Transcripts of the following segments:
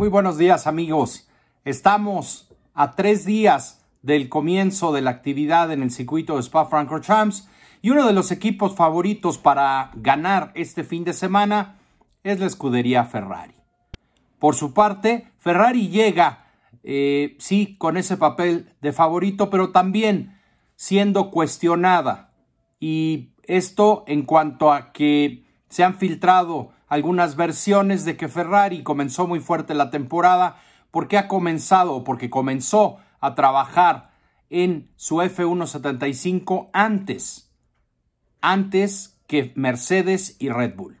Muy buenos días amigos. Estamos a tres días del comienzo de la actividad en el circuito de Spa Francorchamps y uno de los equipos favoritos para ganar este fin de semana es la escudería Ferrari. Por su parte, Ferrari llega, eh, sí, con ese papel de favorito, pero también siendo cuestionada. Y esto en cuanto a que se han filtrado algunas versiones de que Ferrari comenzó muy fuerte la temporada porque ha comenzado porque comenzó a trabajar en su F175 antes, antes que Mercedes y Red Bull.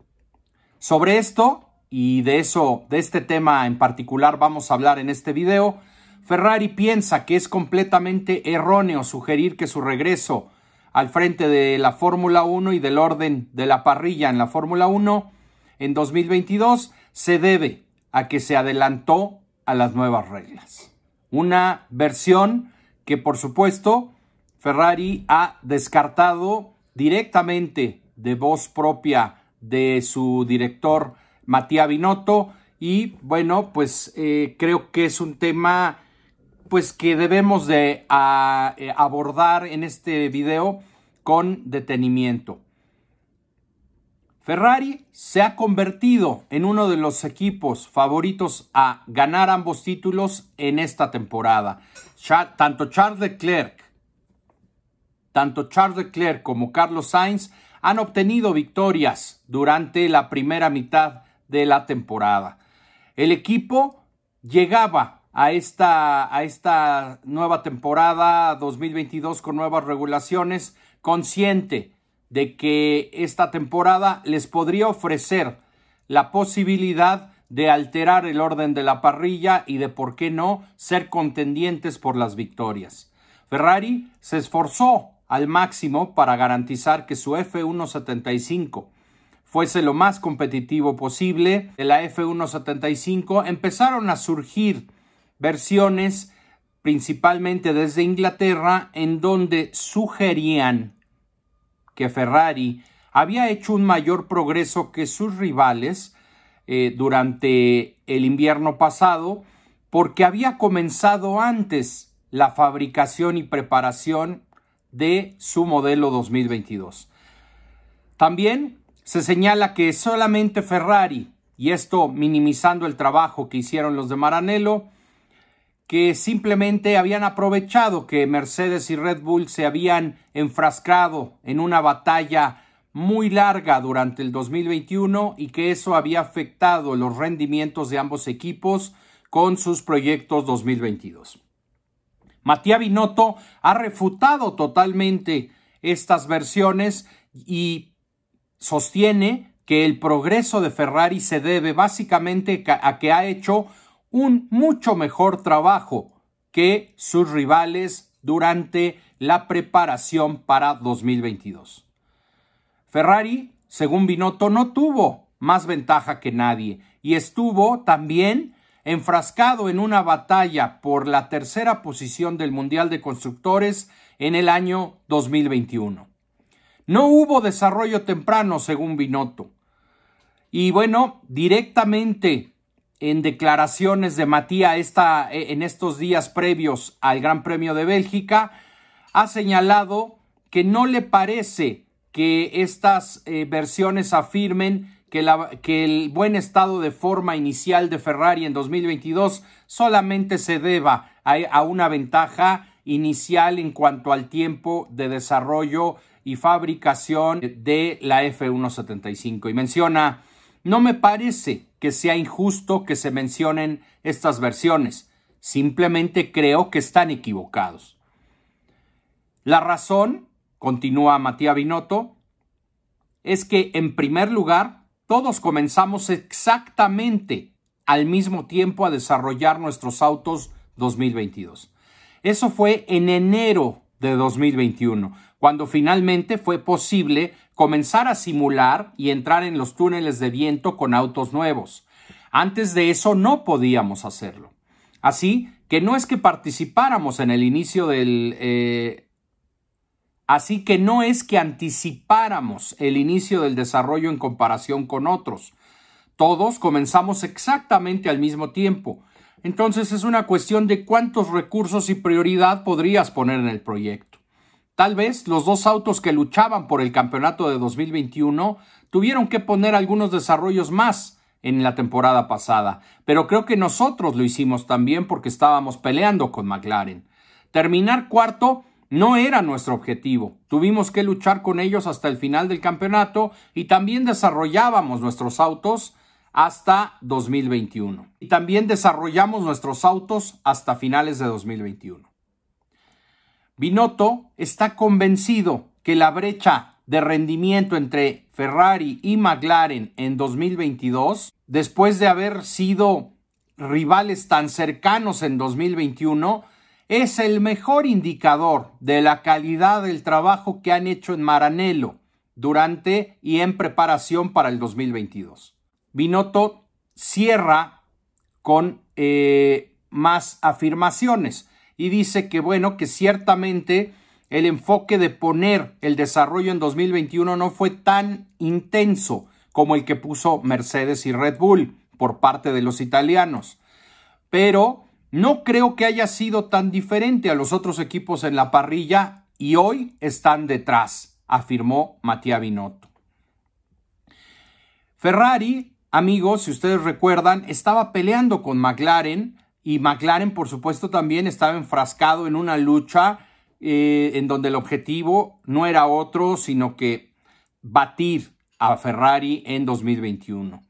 Sobre esto y de eso, de este tema en particular vamos a hablar en este video, Ferrari piensa que es completamente erróneo sugerir que su regreso al frente de la Fórmula 1 y del orden de la parrilla en la Fórmula 1 en 2022 se debe a que se adelantó a las nuevas reglas. Una versión que por supuesto Ferrari ha descartado directamente de voz propia de su director Matías Binotto y bueno pues eh, creo que es un tema pues que debemos de eh, abordar en este video con detenimiento. Ferrari se ha convertido en uno de los equipos favoritos a ganar ambos títulos en esta temporada. Tanto Charles Leclerc, tanto Charles Leclerc como Carlos Sainz han obtenido victorias durante la primera mitad de la temporada. El equipo llegaba a esta, a esta nueva temporada 2022 con nuevas regulaciones, consciente de que esta temporada les podría ofrecer la posibilidad de alterar el orden de la parrilla y de, por qué no, ser contendientes por las victorias. Ferrari se esforzó al máximo para garantizar que su F175 fuese lo más competitivo posible. De la F175 empezaron a surgir versiones principalmente desde Inglaterra en donde sugerían que Ferrari había hecho un mayor progreso que sus rivales eh, durante el invierno pasado porque había comenzado antes la fabricación y preparación de su modelo 2022. También se señala que solamente Ferrari, y esto minimizando el trabajo que hicieron los de Maranello, que simplemente habían aprovechado que Mercedes y Red Bull se habían enfrascado en una batalla muy larga durante el 2021 y que eso había afectado los rendimientos de ambos equipos con sus proyectos 2022. Matías Binotto ha refutado totalmente estas versiones y sostiene que el progreso de Ferrari se debe básicamente a que ha hecho un mucho mejor trabajo que sus rivales durante la preparación para 2022. Ferrari, según Binotto, no tuvo más ventaja que nadie y estuvo también enfrascado en una batalla por la tercera posición del Mundial de Constructores en el año 2021. No hubo desarrollo temprano, según Binotto. Y bueno, directamente en declaraciones de Matías esta, eh, en estos días previos al Gran Premio de Bélgica, ha señalado que no le parece que estas eh, versiones afirmen que, la, que, el buen estado de forma inicial de Ferrari en 2022 solamente se deba a, a una ventaja inicial en cuanto al tiempo de desarrollo y fabricación de la F175. Y menciona, no me parece que sea injusto que se mencionen estas versiones. Simplemente creo que están equivocados. La razón, continúa Matías Binotto, es que en primer lugar todos comenzamos exactamente al mismo tiempo a desarrollar nuestros autos 2022. Eso fue en enero de 2021, cuando finalmente fue posible comenzar a simular y entrar en los túneles de viento con autos nuevos. Antes de eso no podíamos hacerlo. Así que no es que participáramos en el inicio del... Eh, así que no es que anticipáramos el inicio del desarrollo en comparación con otros. Todos comenzamos exactamente al mismo tiempo. Entonces es una cuestión de cuántos recursos y prioridad podrías poner en el proyecto. Tal vez los dos autos que luchaban por el campeonato de 2021 tuvieron que poner algunos desarrollos más en la temporada pasada, pero creo que nosotros lo hicimos también porque estábamos peleando con McLaren. Terminar cuarto no era nuestro objetivo. Tuvimos que luchar con ellos hasta el final del campeonato y también desarrollábamos nuestros autos hasta 2021. Y también desarrollamos nuestros autos hasta finales de 2021. Binotto está convencido que la brecha de rendimiento entre Ferrari y McLaren en 2022, después de haber sido rivales tan cercanos en 2021, es el mejor indicador de la calidad del trabajo que han hecho en Maranello durante y en preparación para el 2022. Binotto cierra con eh, más afirmaciones y dice que bueno, que ciertamente el enfoque de poner el desarrollo en 2021 no fue tan intenso como el que puso Mercedes y Red Bull por parte de los italianos. Pero no creo que haya sido tan diferente a los otros equipos en la parrilla y hoy están detrás, afirmó Mattia Binotto. Ferrari Amigos, si ustedes recuerdan, estaba peleando con McLaren y McLaren, por supuesto, también estaba enfrascado en una lucha eh, en donde el objetivo no era otro, sino que batir a Ferrari en 2021.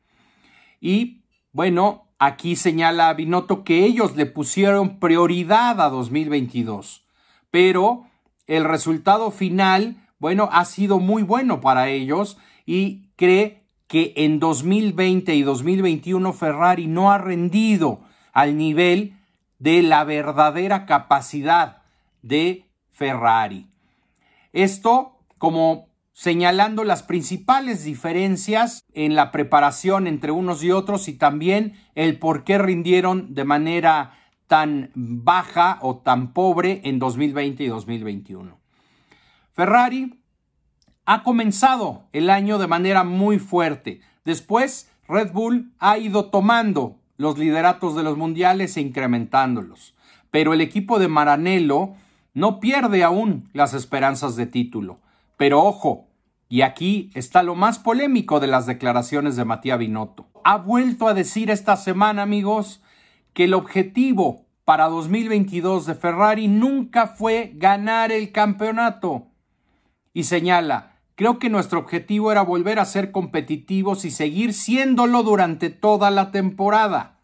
Y bueno, aquí señala Binotto que ellos le pusieron prioridad a 2022, pero el resultado final, bueno, ha sido muy bueno para ellos y cree que en 2020 y 2021 Ferrari no ha rendido al nivel de la verdadera capacidad de Ferrari. Esto como señalando las principales diferencias en la preparación entre unos y otros y también el por qué rindieron de manera tan baja o tan pobre en 2020 y 2021. Ferrari ha comenzado el año de manera muy fuerte. Después, Red Bull ha ido tomando los lideratos de los mundiales e incrementándolos. Pero el equipo de Maranello no pierde aún las esperanzas de título. Pero ojo, y aquí está lo más polémico de las declaraciones de Matías Binotto. Ha vuelto a decir esta semana, amigos, que el objetivo para 2022 de Ferrari nunca fue ganar el campeonato. Y señala, Creo que nuestro objetivo era volver a ser competitivos y seguir siéndolo durante toda la temporada.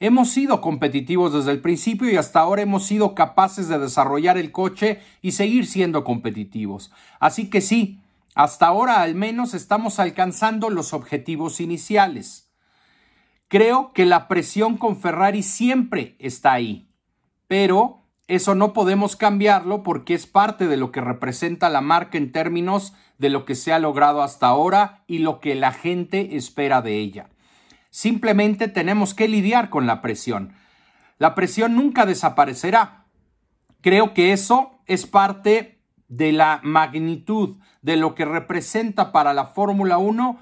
Hemos sido competitivos desde el principio y hasta ahora hemos sido capaces de desarrollar el coche y seguir siendo competitivos. Así que sí, hasta ahora al menos estamos alcanzando los objetivos iniciales. Creo que la presión con Ferrari siempre está ahí, pero eso no podemos cambiarlo porque es parte de lo que representa la marca en términos de lo que se ha logrado hasta ahora y lo que la gente espera de ella. Simplemente tenemos que lidiar con la presión. La presión nunca desaparecerá. Creo que eso es parte de la magnitud de lo que representa para la Fórmula 1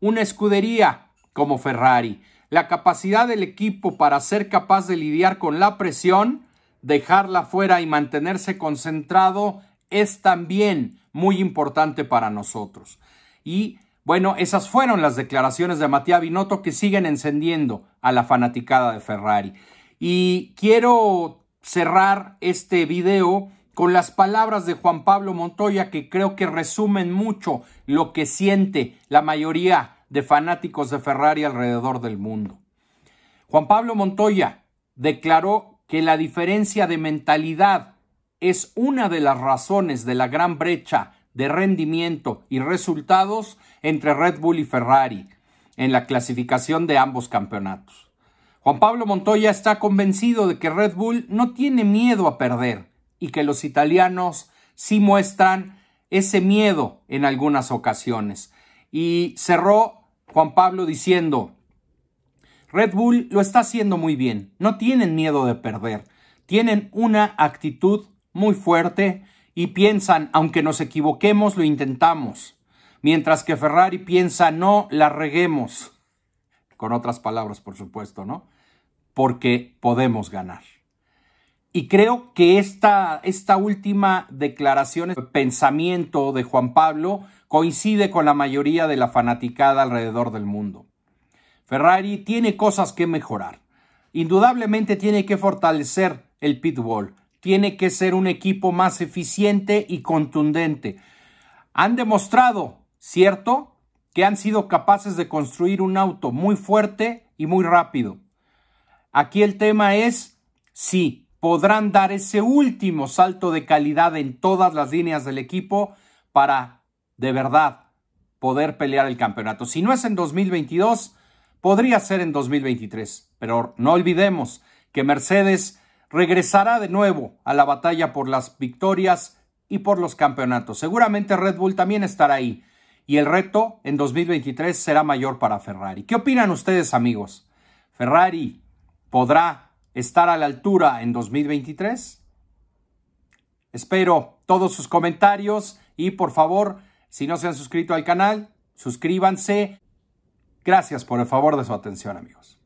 una escudería como Ferrari. La capacidad del equipo para ser capaz de lidiar con la presión, dejarla fuera y mantenerse concentrado es también muy importante para nosotros. Y bueno, esas fueron las declaraciones de Matías Binotto que siguen encendiendo a la fanaticada de Ferrari. Y quiero cerrar este video con las palabras de Juan Pablo Montoya que creo que resumen mucho lo que siente la mayoría de fanáticos de Ferrari alrededor del mundo. Juan Pablo Montoya declaró que la diferencia de mentalidad es una de las razones de la gran brecha de rendimiento y resultados entre Red Bull y Ferrari en la clasificación de ambos campeonatos. Juan Pablo Montoya está convencido de que Red Bull no tiene miedo a perder y que los italianos sí muestran ese miedo en algunas ocasiones. Y cerró Juan Pablo diciendo, Red Bull lo está haciendo muy bien, no tienen miedo de perder, tienen una actitud muy fuerte y piensan, aunque nos equivoquemos, lo intentamos. Mientras que Ferrari piensa, no la reguemos. con otras palabras, por supuesto, ¿no? Porque podemos ganar. Y creo que esta, esta última declaración, pensamiento de Juan Pablo, coincide con la mayoría de la fanaticada alrededor del mundo. Ferrari tiene cosas que mejorar. Indudablemente tiene que fortalecer el pitbull, tiene que ser un equipo más eficiente y contundente. Han demostrado, ¿cierto?, que han sido capaces de construir un auto muy fuerte y muy rápido. Aquí el tema es si podrán dar ese último salto de calidad en todas las líneas del equipo para de verdad poder pelear el campeonato. Si no es en 2022, podría ser en 2023. Pero no olvidemos que Mercedes regresará de nuevo a la batalla por las victorias y por los campeonatos. Seguramente Red Bull también estará ahí y el reto en 2023 será mayor para Ferrari. ¿Qué opinan ustedes amigos? ¿Ferrari podrá estar a la altura en 2023? Espero todos sus comentarios y por favor, si no se han suscrito al canal, suscríbanse. Gracias por el favor de su atención amigos.